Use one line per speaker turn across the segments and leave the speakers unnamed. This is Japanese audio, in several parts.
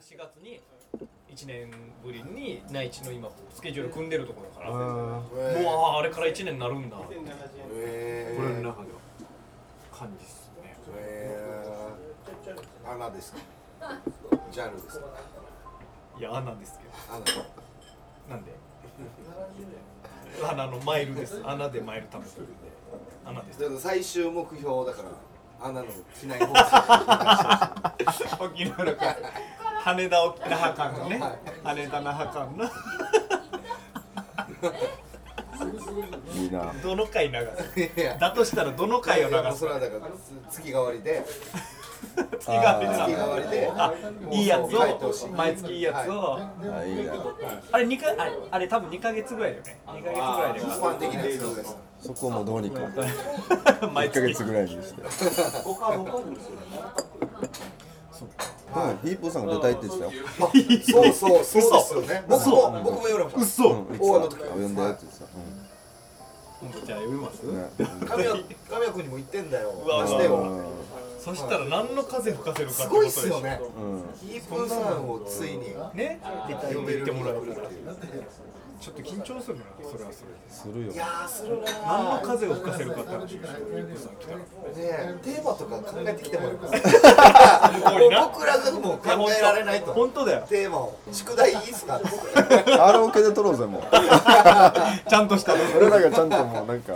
4月に1年ぶりに内地の今スケジュール組んでるところから。も
あ
うあーあれから1年になるんだ。
え
俺の中では感じっすね。
えー、穴ですか？ジャンルですか？
いや穴ですけど。
穴。
なんで？穴のマイルです。穴でマイル食べてるんで。穴です。
だから最終目標だから穴の機内放送。
沖縄のか羽田沖那覇間のね羽田那覇間の。
いいな。
どの回流す？だとしたらどの回を流す？
それはだからつ月替わりで。
月が出
あー
月替わりで。
あいいやつを？毎月いいやつを、
あいいな
あれ二かあれあれ多分2か月ぐらいだよね。2か月ぐらいで
一般的なやつです
そこもどうにか。
毎
1ヶ
月
月ぐらいにしてでもヒープーさんが出たいって言ってたよ。
そうそうそうですよね。僕も僕も言われました
嘘
大和の時
呼んだよって言ってた
じゃあ読みます、
神谷神谷君にも言ってんだよ。
うわ
出してよ。
うん。
そしたら何の風吹かせるか
すごいっすよ
ね。
ね
うん。
ヒープーさんをついに
ね。
呼べる
ってもらえる
っていう
ちょっと緊張するなそれはそれで。す
るよ。
いやーするな
何の
ー
風を吹かせるかって話ですよイープさん来たら
ねえテーマとか考えてきてもらいます？僕らがもう考えられないと。
本当だよ。
テーマを宿題いいっすか？
カラオケで撮ろうぜもう。
ちゃんとしたの。
俺らがちゃんともうなんか。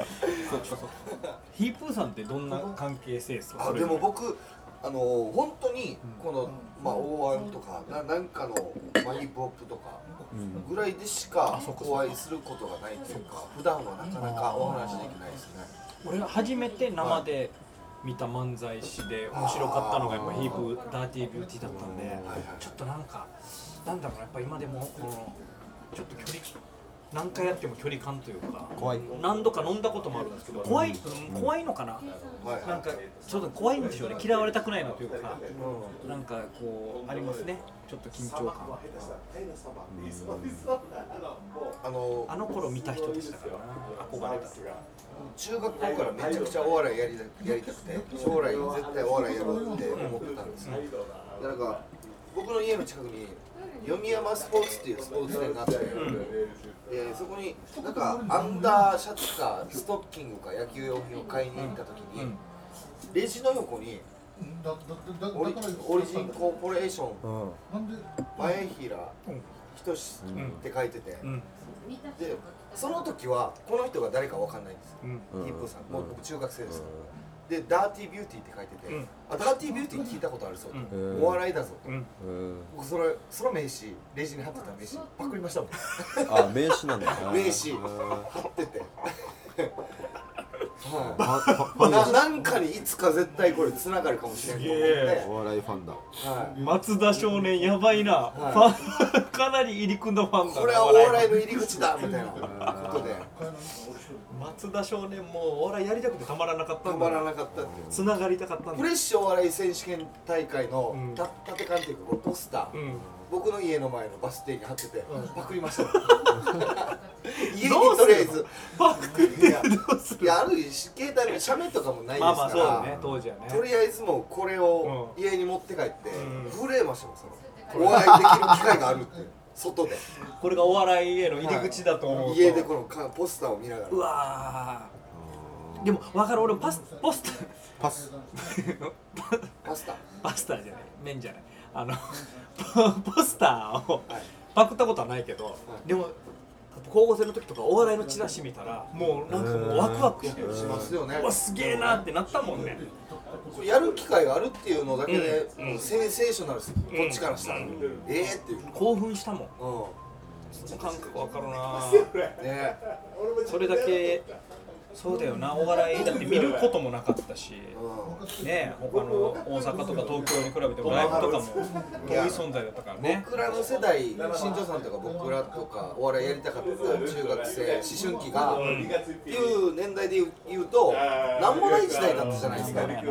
ヒープーさんってどんな関係性ですか？
あ
それ
で。も僕あの本当にこの、まあ、大安とかななんかの、まあ、ヒップホップとかぐらいでしかお会いすることがないというか普段はなかなかお話できないですね。
俺が初めて生で見た漫才師で面白かったのがやっぱヒープダーティービューティーだったんでちょっとなんかなんだろうなやっぱ今でもこのちょっと距離何回やっても距離感というか
怖い。
何度か飲んだこともあるんですけど怖い、うん怖いのかな？
はい。
なんかちょっと怖いんでしょうね。嫌われたくないなというかなんかこうありますね。ちょっと緊張感。
あの
あの頃見た人でしたからな。憧れた。
中学校からめちゃくちゃお笑いやりやりたくて将来絶対お笑いやろうって思ってたんですよでなんか僕の家の近くに読山スポーツっていうスポーツ店があって、でそこになんかアンダーシャツかストッキングか野球用品を買いに行った時に、
うん
レジの横にオリオリジンコーポレーション
うん
前平仁志って書いてて、
うん。
でその時はこの人が誰かわかんないんですよ、ヒップーさんもう僕中学生ですから、でダーティービューティーって書いてて、
うん。
あダーティービューティー聞いたことあるぞ、
う。ん
うん。
お笑いだぞ、
うん。
うん
僕それその名刺レジに貼ってた名刺パクりましたもん。
あ名刺なんだ。
名刺。
うん
貼ってて。はい、
ン
ななんかにいつか絶対これつながるかもしれないと思って、
お笑いファンだ。
はい、
松田少年やばいな、
はい。
ファンかなり入り組んだファンだな
これはお笑いの入り口だみたいなことで
松田少年もお笑いやりたくてたまらなかった
たま
んだ
らなかった。って
つながりたかったんだ。
フレッシュお笑い選手権大会の
うん。
た縦関係のポスター、
うん。
僕の家の前のバス停に貼ってて、
うん。
パクりました。家にとりあえず。
パクって
いや
どうする？
いやあるし携帯の写メとかもないですから、
まあまあそうだね当時はね。
とりあえずもうこれを家に持って帰って
うん。
震えましたもんその。お会いできる機会があるって外で。
これがお笑いへの入り口だと思うと、
家でこのかポスターを見ながら。
うわー。でも分かる。俺パスポスター。
パス。
パスタ。
パスターじゃない。麺じゃない。あのポ ポスターを
はい。
パクったことはないけど、でも高校生の時とかお笑いのチラシ見たらもうなんかもうワクワクしてる
しますよね。
うわすげえなってなったもんね
やる機会があるっていうのだけで、
うん。
もうセンセーショナルです、こっちからしたら、
うん。
ええっていう、
興奮したもん。
う
その感覚わかるな
ん、ね。
それだけそうだよなお笑いだって見ることもなかったし。
う
ね他の大阪とか東京に比べてもライブとかも遠い存在だったから
ん、
ね。
僕らの世代新庄さんとか僕らとかお笑いやりたかった中学生思春期が、っていう年代で言うとなんもない時代だったじゃないですか、
ね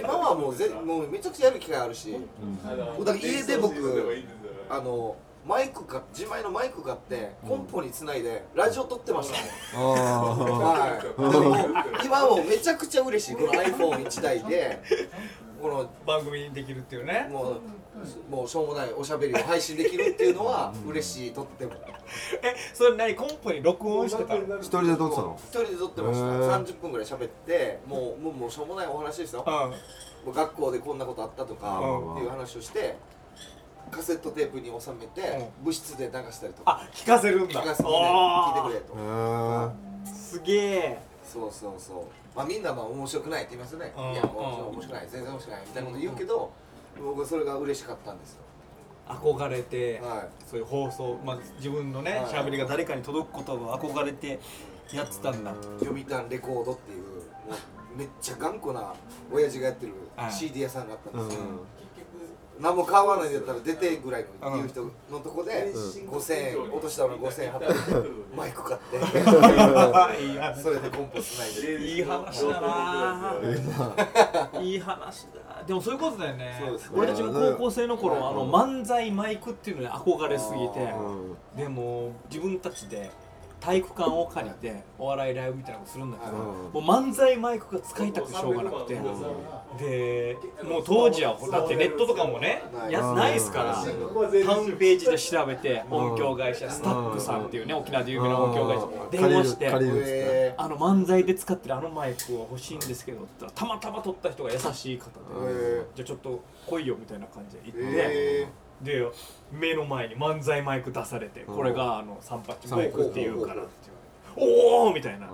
今はもうぜもうめちゃくちゃやる機会あるし、だから家で僕あのマイクか自前のマイク買ってコンポにつないでラジオ撮ってました。もん、
あ
は今もうめちゃくちゃ嬉しいこの iPhone1 台で。この
番組にできるっていうね。
もうもうしょうもないおしゃべりを配信できるっていうのは嬉しいとっても。
えそれ何コンポに録音してたの？
一人で撮ってたの？
一人で撮ってました。
へー。
30分ぐらい喋ってもうもうもうしょうもないお話ですよ。もう学校でこんなことあったとか
うん
っていう話をしてカセットテープに収めて部室で流したりとか。
あ聞かせるんだ。
聞かせてね聞いてくれと。
すげえ。
そうそうそう。まあみんなまあ面白くないって言いますよね。
うん。
いやもう面白くない全然面白くないみたいなこと言うけど僕はそれが嬉しかったんですよ。
憧れて、
はい。
そういう放送、まあ、自分のね
はい。
喋りが誰かに届くことを憧れてやってたんだ。
読谷レコードっていうもうめっちゃ頑固な親父がやってる
はい。
CD 屋さんがあったん
う
ですよ、
ん
何も買わないんだったら出てぐらいの言う人のとこで
うん。
5000円落としたの5000円払ってマイク買って。
いい話
それでコンポつないで。
いい話だな。いい話だ。でもそういうことだよね。
そうですね。
俺たちも高校生の頃あの漫才マイクっていうのに憧れすぎて。
うん。
でも自分たちで体育館を借りてお笑いライブみたいなのをするんだけど、
うん。
もう漫才マイクが使いたくてしょうがなくて、でもう当時はだってネットとかもね
ない。
やつないですからタウンページで調べて音響会社スタックさんっていうね沖縄で有名な音響会社電話してあの漫才で使ってるあのマイクを欲しいんですけどってたらたまたま撮った人が優しい方で、
ー。
じゃあちょっと来いよみたいな感じで言って、
え
で目の前に漫才マイク出されて、これがあのサンパッチマイクっていうからって言われて。おおみたいな。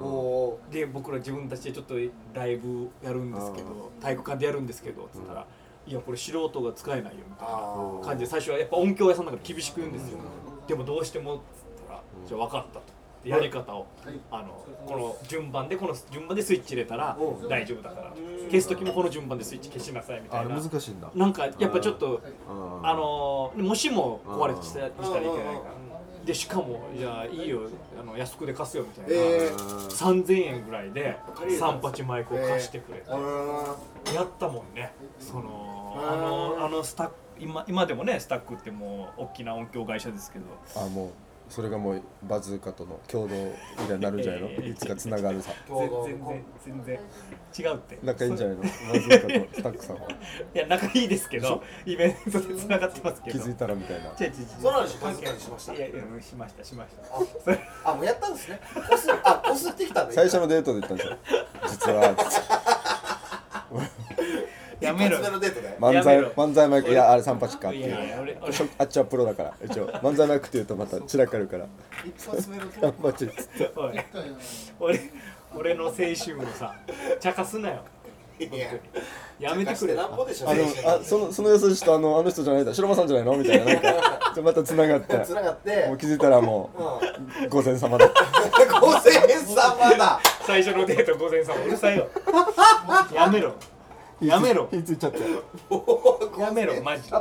で僕ら自分たちでちょっとライブやるんですけど体育館でやるんですけどっつったら、いやこれ素人が使えないよみたいな
あ
感じで最初はやっぱ音響屋さんだから厳しく言うんですよ、でもどうしてもっつったら、じゃあ分かったとでやり方を、あのこの順番でこの順番でスイッチ入れたら
う。ん
大丈夫だから。消す時もこの順番でスイッチ消しなさいみた
あれ
いな
難しいんだ。
なんかやっぱちょっと
うん。
あのもしも壊れてしたしたらいけないから。でしかもじゃあいいよ。あの安くで貸すよみたいな、
え
3000円ぐらいで三八マイクを貸してくれて、
あ
やったもんね。その
あ
のあのスタック今今でもねスタックってもう大きな音響会社ですけど。
あもうそれがもうバズーカとの共同みたいになるんじゃないの？
えー。
いつかつながるさ。
全然全然全然。違うって
仲いいんじゃないの？バズーカとスタックさんは。い
や仲いいですけどイベントでつながってますけど。
気づいたらみたいな。
違う違う違う。
そうなんですよ関係しました？
いやいやしましたしました。それ
あもうやったんですね。こすあこすってきたんだ
最初のデートで言ったんですよ。実は
やめろ。
一発目のデートで
漫才
やめろ。
漫才マイクいやあれ三八か。っていう
いやいや俺俺。
しょあっちはプロだから一応。漫才マイクって言うとまた散らかるから。
一発目のデー
三
ト
八っつって
おい。俺俺の青春をさ茶化すなよ。
いや。
やめてくれ
なんぼでしょ
あのあそのその優しさとあのあの人じゃないだ。白間さんじゃないの？みたいななんか。ちょまた繋がって。
つながって。
もう気づいたらも
う
御前様だ。
五千円様だ。
最初のデート午前さんうるさいよ。やめろやめろ。
火つ いちゃって
やめろマジで。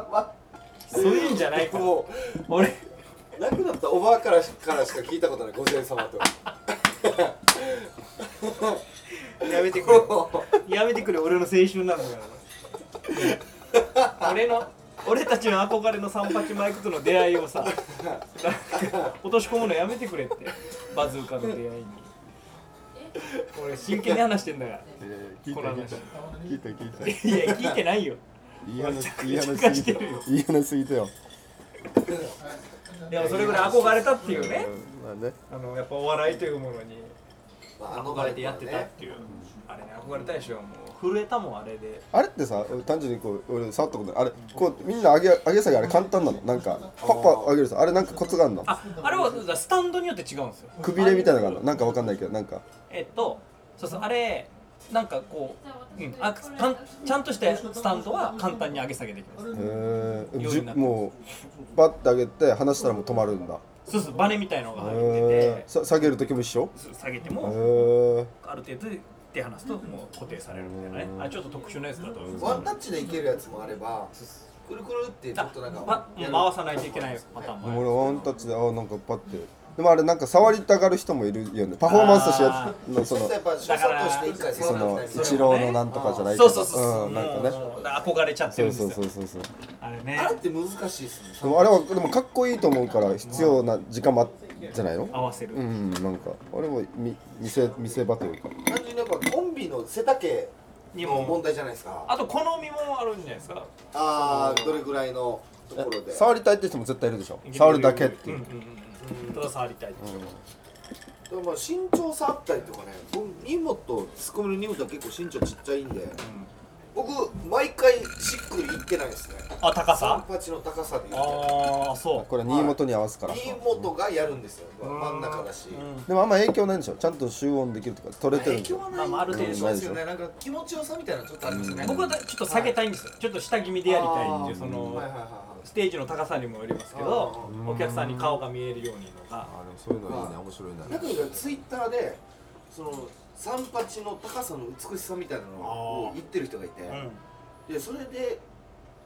そういうんじゃないから。
も
俺
う亡くなったおばあからしからしか聞いたことない御前様と。
やめてくれ。やめてくれ俺の青春なんだから俺の俺たちの憧れの三八マイクとの出会いをさなんか落とし込むのやめてくれって。バズーカの出会いに 俺真剣に話してんだから。
聞いた聞いた聞いた聞いた
いや聞いてないよ。
いい話いい話すぎていい話すぎてよ。
でもそれぐらい憧れたっていうね。
うん。まあね。
あのやっぱお笑いというものに。
まあ
憧れてやってたっていう。あれね憧れたでしょもう。震えたもんあれで。
あれってさ単純にこう俺触ったことないあれこうみんな上げ上げ下げあれ簡単なの。なんかパッパ上げるさ。あれなんかコツがあるの。
ああれはスタンドによって違うんですよ。
くびれみたいなのがあるの。なんかわかんないけどなんか。
えっとそうそうあれなんかこう、うん、あかんちゃんとしたスタンドは簡単に上げ下げできます。
へえ
ようになってます
もうバッて上げて離したらもう止まるんだ
そうそうバネみたいのが入って
へ
て
ー。さ下げる時も一緒？
下げて
へ
も
え
ある程度で手離すともう固定されるみたいなね。あれちょっと特殊なやつだと思います
ワンタッチでいけるやつもあればくるくるってちょっとなんか
パ
やる
回さないといけないパターンもある
俺ワンタッチであなんかパッてでもあれなんか触りたがる人もいるよね。パフォーマンスとしてやつのそのその一郎のなんとかじゃないけど。
そうそうそうそう、
うんなんかね。
憧れちゃってる
そうん
ですよ。
そうそうそうそう
あれね
あれって難しいですね。
でもあれはでもかっこいいと思うから必要な時間もあじゃないの？
合わせる、
うんなんかあれもみ見せ見せ場というか。
単純にやっぱコンビの背丈
にも
問題じゃないですか。
あと好みもあるんじゃないですか。
ああどれぐらいのところで。
触りたいって人も絶対いるでしょ。触るだけっていう、
んうんうんただ触りたいっていう
でもまあ身長差あったりとかね僕荷物ツッコミの荷物は結構身長ちっちゃいんで僕毎回しっくりいってないですね。
あ高さ？
三八の高さで言うと
ああそう。
これ新元に合わすから、
荷物がやるんですよ。真ん中だし。
でもあんま影響ないんでしょちゃんと集音できるとか。取れてるんでしょ
影響はない
まあある程度
そうですよね。なんか気持ちよさみたいなのちょっとありますよね。
僕はちょっと下げたいんですよ。ちょっと下気味でやりたいっていうその
はいはいはいはい
ステージの高さにもよりますけど
あ
お客さんに顔が見えるようにのが
あでもそういうのいいね。面白いね
なんかツイッターでその三八の高さの美しさみたいなのを言ってる人がいて、でそれで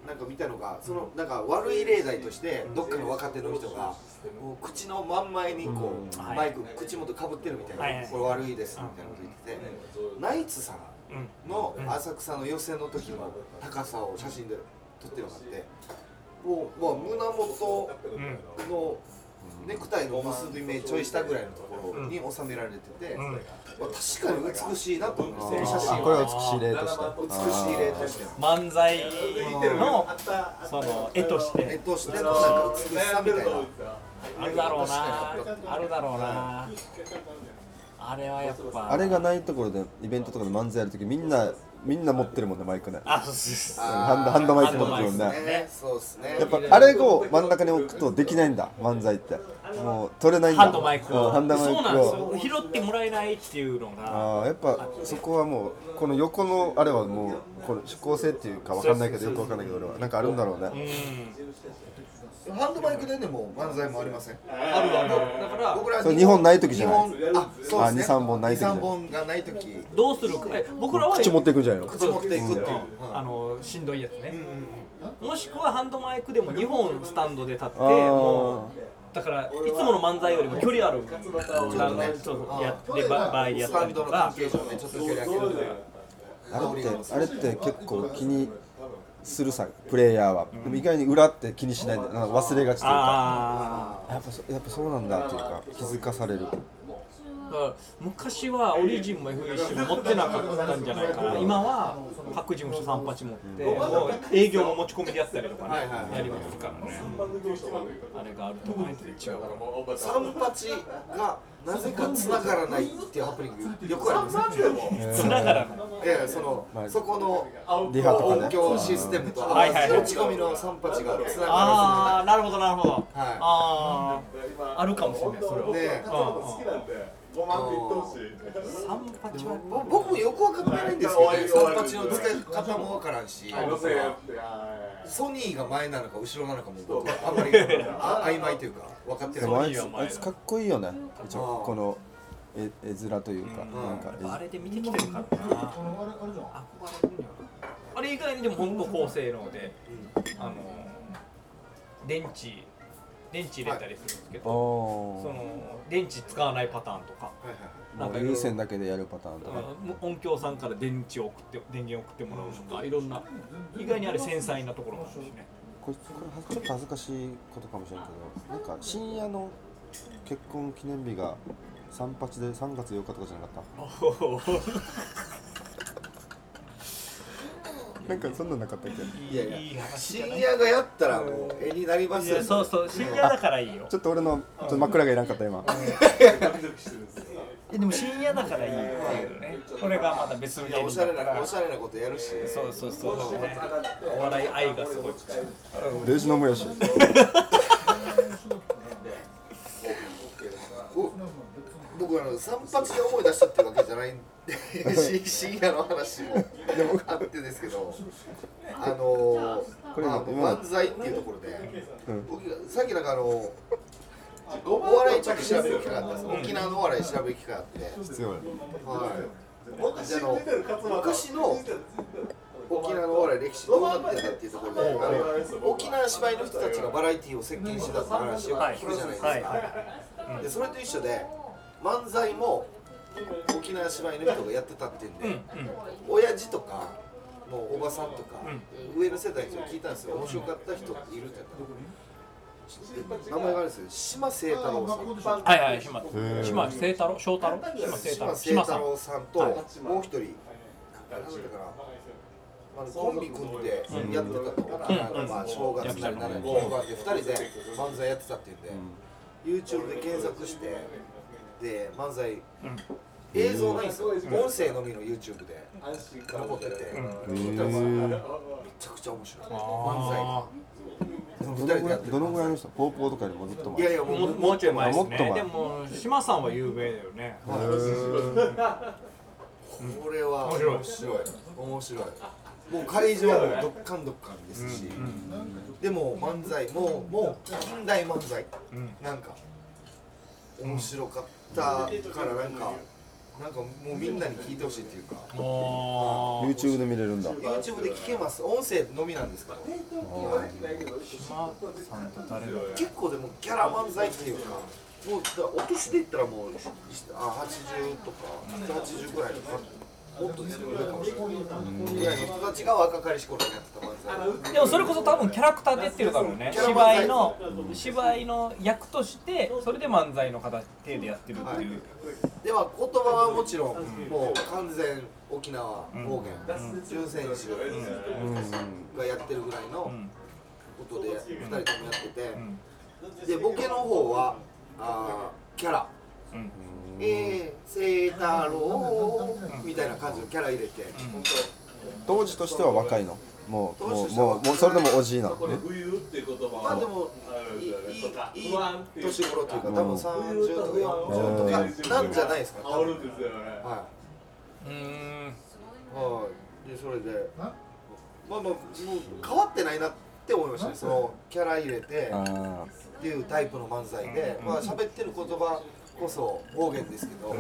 なんか見たのがそのなんか悪い例題としてどっかの若手の人がもう口の真ん前にこう、
うん。
マイク口元かぶってるみたいな、これ悪いですみたいなこと言ってて、ナイツさんの浅草の予選の時の高さを写真で撮ってるのがあってもう、まあ、胸元
うん
のネクタイの結び目ちょい下ぐらいのところに収められてて、
うん。
まあ、確かに美しいなと思いま
あ
すね写真
ーこれは美しい例として。
美しい例として。
漫才のその絵とし
え
て
としてのなんか美しさみたいな。
あるだろうな。あるだろうな。あれはやっぱ。
あれがないところでイベントとかで漫才やるときみんなみんな持ってるもんねマイクね。
あそうそう
ハンドハンドマイク持ってるもんね。
ね。そうですね。
やっぱあれを真ん中に置くとできないんだ。漫才って。もう取れないんだ。
ハンドマイクを。
うんハンドマイク
そうなんです
を
よ拾ってもらえないっていうのが。
ああやっぱそこはもうこの横のあれはもうこの指向性っていうかわかんないけどよくわかんないけど俺は。なんかあるんだろう
う
ね
ん
ハンドマイクででも漫才もありません。
あるある。だから
僕ら
それ日本ない時じゃない。
あそうですね。
あ二三本ない時じゃない。
二三本がない時。
どうするか。え僕らは
口持っていくんじゃないの。
口持っていくっていう、
あのしんどいやつね、もしくはハンドマイクでも2本スタンドで立って
あー。
もうだからいつもの漫才よりも距離ある。あのそうやってば場合でやった
スタンドの関
りとか。
係上ね。ちょっと距離空けると。か
あれってあれって結構気にするさプレイヤーは。でも意外に裏って気にしないんだなんか忘れがちというか。
あ
やっぱそやっぱそうなんだっていうか気づかされる。
あだから昔はオリジンも FEC も持ってなかったんじゃないかな。今は各事務所3八持ってもう営業も持ち込みでやったりとかねやりますからね。あれがあるとないと違うから
三八がなぜか繋がらないっていうハプニング。よくあります。ね
つながらない
いやいやその、そこの
リハとかね。
音響システムと
はいはいはい。
持ち込みの三八が繋がら
ああなるほどなるほど、
はい。
あああるかもしれないそれは、
ずね
三八は
ぼ僕もよくわかってないんですけど、ね、三八の使い方もわからんし。ソニーが前なのか後ろなのかも僕はあんまりあ曖昧というか分かってない。
あいつ
ソニーは前だ
あいつかっこいいよね。この絵絵面というかなんか絵。
あれで見てきてるからな。憧れるんよなあれ以外にでも本当高性能であの電池電池入れたりするんですけど、
お
その電池使わないパターンとか。
はいはい
もう有線だけでやるパターンとか。
音響さんから電池を送って電源を送ってもらうとかいろんな意外にあれ繊細なところもあるしね。
これこれはちょっと恥ずかしいことかもしれんけどなんか深夜の結婚記念日が三八で3月8日とかじゃなかった？なんかそんなんなかったっけ？
いやいや。
いい話じゃ
深
ない？
夜がやったらもう絵になりますよ。
いやそうそう。深夜だからいいよ。
ちょっと俺のちょっと真っ暗がいらんかった今。
えでも深夜だからいいよっていうね。これがまた別の芸
おしゃれ
人だから
なおしゃれなことやるし。
そうそうそう。お笑い愛がすごい。
レジのもやし
僕あの三八で思い出したってわけじゃないんでし深夜の話もあってですけどあの
これ
まあ、
今
漫才っていうところで、
うん。
僕がさっきなんかあのお笑いちょっと調べる機会があったんです、沖縄のお笑い調べる機会があって、
必要や。
はい、であの昔の沖縄のお笑い歴史どうなってんだっていうところで、沖縄芝居の人たちがバラエティーを席巻してたって話を聞くじゃないですか、
はい。はい。
でそれと一緒で漫才も沖縄芝居の人がやってたっていうんで、
うんうん。
親父とかもうおばさんとか、上の世代に聞いたんですよ。面白かった人っているって言ったら名前があるんですよ。島清太郎さん。
はいはい島。
ー
島清太郎？翔太郎？島清太
島
郎
さんと、
はい。
もう一人なんだかな。あのコンビ組んでやってたと、あのまあ正月なりなりに本番で2人で漫才やってたっていうんで、YouTube で検索してで漫才、映像ないんですよ。音声のみの YouTube で。残ってて、聞いたんです。よめちゃくちゃ面白い。漫才。
あ
その
ど
2人でやってる
のぐらいどのぐらいの人？ポーポーとかよりもずっと前
いやいやもう
ーももうちょい前ですね。でも島さんは有名だよね。
これは
面白い。
面白い。面白い。もう会場もどっかんどっかんですし、でも漫才もうもう近代漫才、
うん。
なんか面白かったからなんかなんかもうみんなに聞いてほしいっていうか。
YouTube で見れるんだ。
YouTube で聞けます。音声のみなんですけど
島さんと誰だ
結構でもギャラ漫才っていうかもうお年で言ったらもうあ80とか80ぐらいとかもっとですよ上かもしれない。ぐらいの人たちが若かりし頃にやってた漫才
でもそれこそ多分キャラクターでやってるだろうね。芝
才
居の芝居の役としてそれで漫才の形でやってるっていう、
では言葉はもちろんもう完全沖縄方言。純選手がやってるぐらいのことで2人ともやっててでボケの方はあーキャラ。
うん
えー、清太郎みたいな感じのキャラ入れて。
当時としては若いの？もうもうもうもうそれでもおじいなの？ね
まあでもいいいいいい年頃というか多分30とか40とかなんじゃないですか多分。は
うーん
いはい。でそれでまあまあもう変わってないなって思いましたね。そのキャラ入れて
あ
っていうタイプの漫才でまあ喋ってる言葉こそ方言ですけど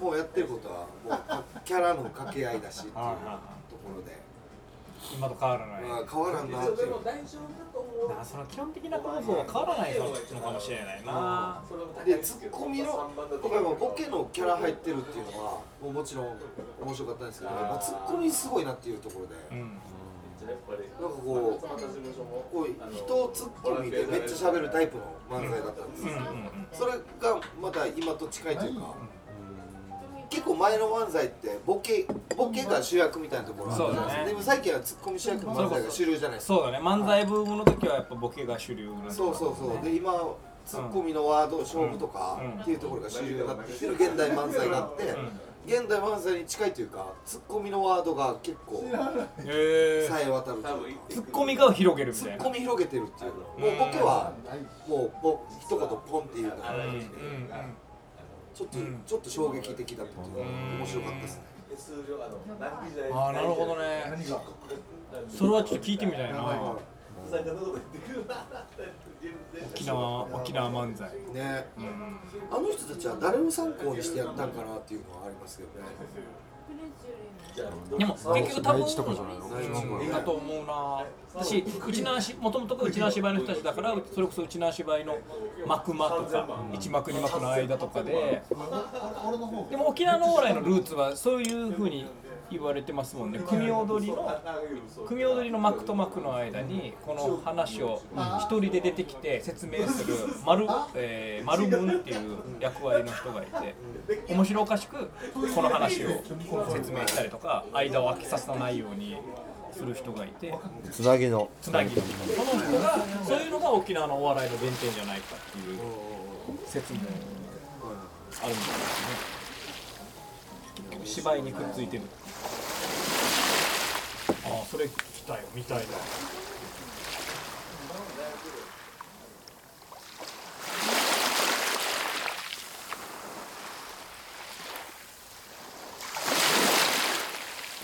もうやってることはもうキャラの掛け合いだしっていうところで。
今と変わらない、
まあ変わらんなっていう。
なその基本的な構造は変わらないのかもしれないな、
でツッコミの僕はもうボケのキャラ入ってるっていうのはもうもちろん面白かったんですけど、まあ、ツッコミすごいなっていうところで、
うん
なんかこうこう人をツッコミでめっちゃ喋るタイプの漫才だったんですよ、それがまた今と近いというか、結構前の漫才ってボケボケが主役みたいなところあるじゃないですでも最近はツッコミ主役の漫才が主流じゃないですか。
そうだね。漫才ブームの時はやっぱボケが主流なんだ
そうそうそう。で今ツッコミのワード勝負とか
うん
っていうところが主流になってきてる現代漫才があって現代漫才に近いというかツッコミのワードが結構
へえ
さえ渡るというか。
ツッコミが広げるみ
ツ
たいな。
ッコミ広げてるっていうもうボケはもうぼ一言ポンっていうのが
う。んうん
ちょっとちょっと衝撃的だったというか面白かったですね。
ああなるほどね。それはちょっと聞いてみたいな沖縄沖縄漫才。
ね。あの人たちは誰を参考にしてやったんかなっていうのはありますけどね。
でも結局多分
い
だと思うな。私うちなしもともとがうちな芝居の人たちだからそれこそうちな芝居の幕間とか一幕二幕の間とかで。でも沖縄のお笑いのルーツはそういうふうに言われてますもんね。組踊りの組踊りの幕と幕の間にこの話を一人で出てきて説明する丸、えー、丸文っていう役割の人がいて面白おかしくこの話を説明したりとか間を空けさせないようにする人がいて。
つなぎの。
つなぎその人がそういうのが沖縄のお笑いの原点じゃないかっていう説もあるんですよね芝居にくっついてる。ああそれ聞きたいよ見たいな。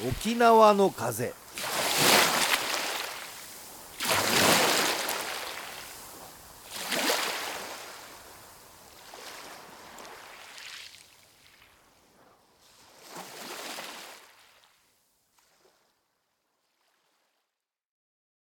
沖縄の風